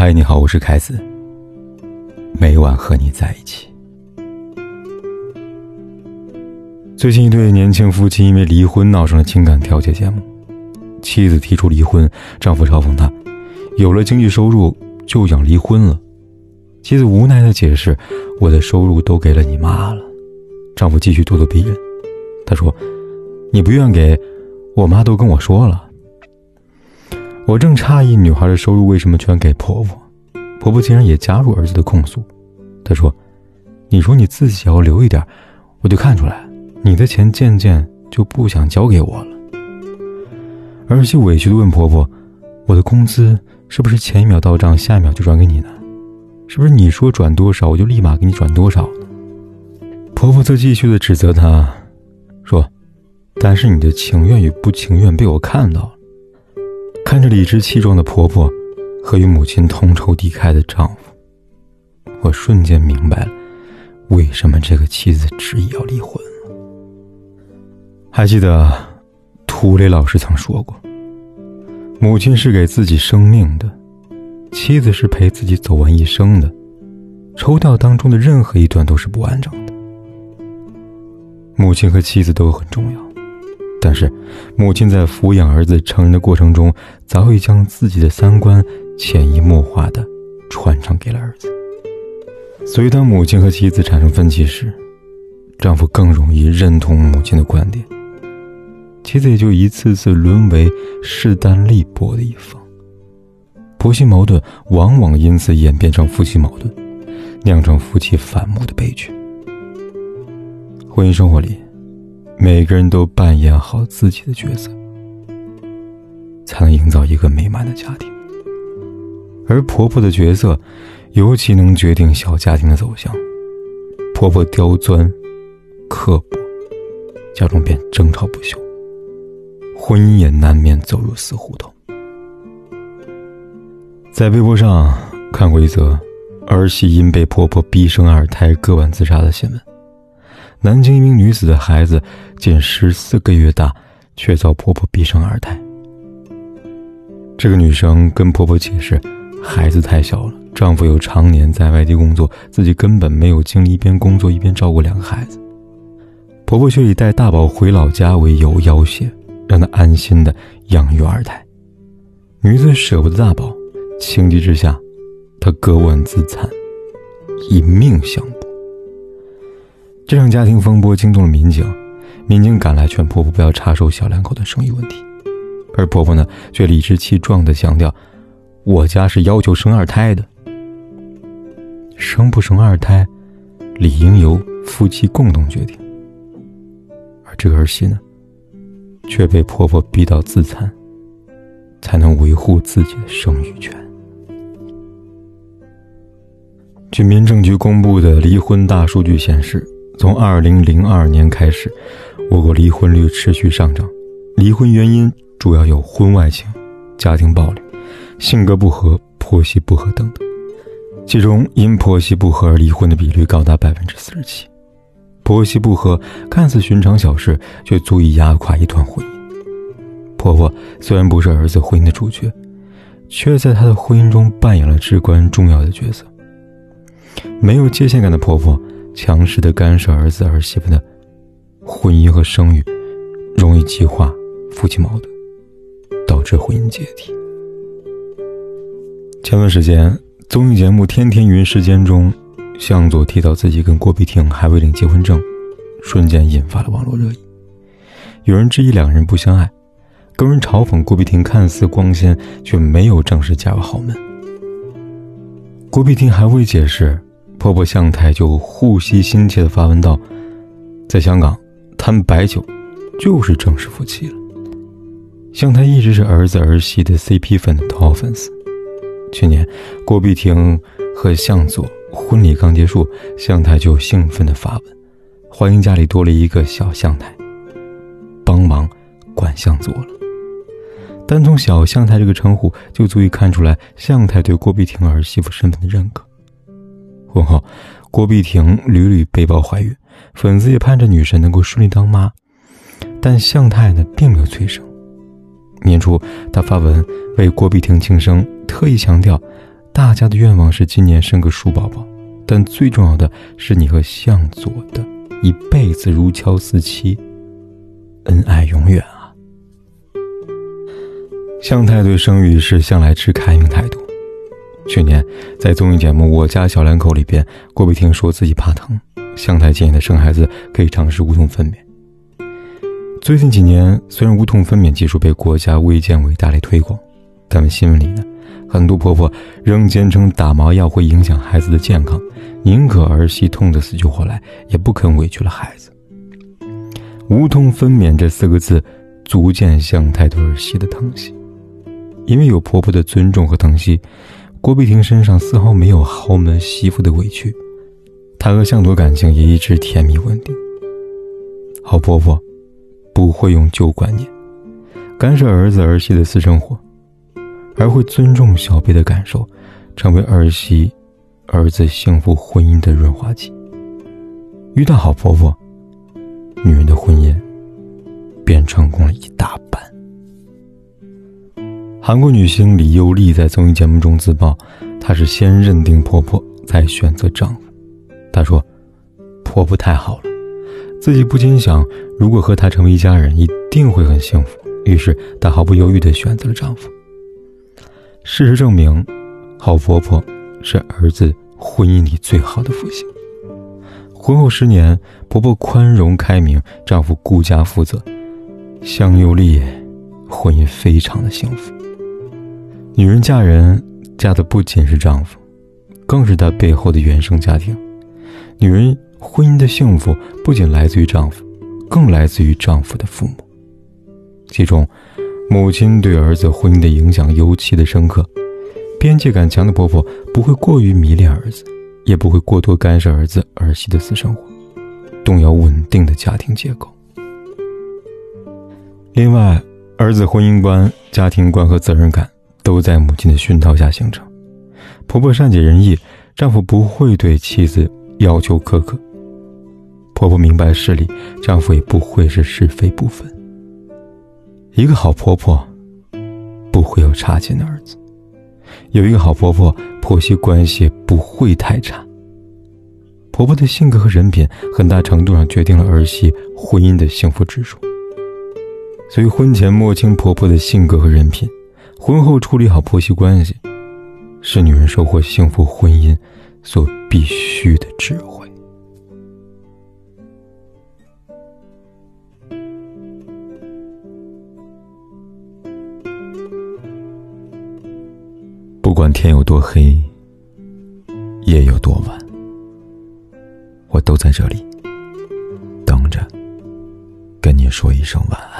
嗨，你好，我是凯子。每晚和你在一起。最近一对年轻夫妻因为离婚闹上了情感调解节目，妻子提出离婚，丈夫嘲讽她，有了经济收入就想离婚了。妻子无奈的解释：“我的收入都给了你妈了。”丈夫继续咄咄逼人，他说：“你不愿给，我妈都跟我说了。”我正诧异，女孩的收入为什么全给婆婆？婆婆竟然也加入儿子的控诉。她说：“你说你自己要留一点，我就看出来，你的钱渐渐就不想交给我了。”儿媳委屈的问婆婆：“我的工资是不是前一秒到账，下一秒就转给你呢？是不是你说转多少，我就立马给你转多少？”婆婆则继续的指责她，说：“但是你的情愿与不情愿被我看到了。”看着理直气壮的婆婆和与母亲同仇敌忾的丈夫，我瞬间明白了为什么这个妻子执意要离婚了。还记得涂磊老师曾说过：“母亲是给自己生命的，妻子是陪自己走完一生的。抽掉当中的任何一段都是不完整的。母亲和妻子都很重要。”但是，母亲在抚养儿子成人的过程中，早已将自己的三观潜移默化的传承给了儿子。所以，当母亲和妻子产生分歧时，丈夫更容易认同母亲的观点，妻子也就一次次沦为势单力薄的一方。婆媳矛盾往往因此演变成夫妻矛盾，酿成夫妻反目的悲剧。婚姻生活里。每个人都扮演好自己的角色，才能营造一个美满的家庭。而婆婆的角色，尤其能决定小家庭的走向。婆婆刁钻、刻薄，家中便争吵不休，婚姻也难免走入死胡同。在微博上看过一则儿媳因被婆婆逼生二胎割腕自杀的新闻。南京一名女子的孩子仅十四个月大，却遭婆婆逼生二胎。这个女生跟婆婆解释，孩子太小了，丈夫又常年在外地工作，自己根本没有精力一边工作一边照顾两个孩子。婆婆却以带大宝回老家为由要挟，让她安心的养育二胎。女子舍不得大宝，情急之下，她割腕自残，以命相搏。这场家庭风波惊动了民警，民警赶来劝婆婆不要插手小两口的生育问题，而婆婆呢却理直气壮地强调：“我家是要求生二胎的，生不生二胎，理应由夫妻共同决定。”而这个儿媳呢，却被婆婆逼到自残，才能维护自己的生育权。据民政局公布的离婚大数据显示。从二零零二年开始，我国离婚率持续上涨，离婚原因主要有婚外情、家庭暴力、性格不合、婆媳不和等等。其中，因婆媳不和而离婚的比率高达百分之四十七。婆媳不和看似寻常小事，却足以压垮一段婚姻。婆婆虽然不是儿子婚姻的主角，却在她的婚姻中扮演了至关重要的角色。没有界限感的婆婆。强势的干涉儿子儿媳妇的婚姻和生育，容易激化夫妻矛盾，导致婚姻解体。前段时间，综艺节目《天天云时间》中，向佐提到自己跟郭碧婷还未领结婚证，瞬间引发了网络热议。有人质疑两人不相爱，更有人嘲讽郭碧婷看似光鲜，却没有正式嫁入豪门。郭碧婷还未解释。婆婆向太就护惜心切的发问道：“在香港，他们白酒就是正式夫妻了。”向太一直是儿子儿媳的 CP 粉的头号粉丝。去年，郭碧婷和向佐婚礼刚结束，向太就兴奋的发问：“欢迎家里多了一个小向太，帮忙管向佐了。”单从“小向太”这个称呼，就足以看出来向太对郭碧婷儿媳妇身份的认可。婚后，郭碧婷屡屡被曝怀孕，粉丝也盼着女神能够顺利当妈，但向太呢并没有催生。年初，他发文为郭碧婷庆生，特意强调，大家的愿望是今年生个鼠宝宝，但最重要的是你和向佐的一辈子如胶似漆，恩爱永远啊！向太对生育一事向来持开明态度。去年在综艺节目《我家小两口》里边，郭碧婷说自己怕疼，向太建议她生孩子可以尝试无痛分娩。最近几年，虽然无痛分娩技术被国家卫健委大力推广，但新闻里呢，很多婆婆仍坚称打麻药会影响孩子的健康，宁可儿媳痛得死去活来，也不肯委屈了孩子。无痛分娩这四个字，足见向太对儿媳的疼惜。因为有婆婆的尊重和疼惜。郭碧婷身上丝毫没有豪门媳妇的委屈，她和向佐感情也一直甜蜜稳定。好婆婆不会用旧观念干涉儿子儿媳的私生活，而会尊重小辈的感受，成为儿媳、儿子幸福婚姻的润滑剂。遇到好婆婆，女人的婚姻便成功了一大半。韩国女星李优丽在综艺节目中自曝，她是先认定婆婆，再选择丈夫。她说：“婆婆太好了，自己不禁想，如果和她成为一家人，一定会很幸福。”于是她毫不犹豫地选择了丈夫。事实证明，好婆婆是儿子婚姻里最好的福星。婚后十年，婆婆宽容开明，丈夫顾家负责，向优丽婚姻非常的幸福。女人嫁人，嫁的不仅是丈夫，更是她背后的原生家庭。女人婚姻的幸福，不仅来自于丈夫，更来自于丈夫的父母。其中，母亲对儿子婚姻的影响尤其的深刻。边界感强的婆婆不会过于迷恋儿子，也不会过多干涉儿子儿媳的私生活，动摇稳定的家庭结构。另外，儿子婚姻观、家庭观和责任感。都在母亲的熏陶下形成。婆婆善解人意，丈夫不会对妻子要求苛刻。婆婆明白事理，丈夫也不会是是非不分。一个好婆婆，不会有差劲的儿子；有一个好婆婆，婆媳关系不会太差。婆婆的性格和人品，很大程度上决定了儿媳婚姻的幸福指数。所以，婚前摸清婆婆的性格和人品。婚后处理好婆媳关系，是女人收获幸福婚姻所必须的智慧。不管天有多黑，夜有多晚，我都在这里等着，跟你说一声晚安。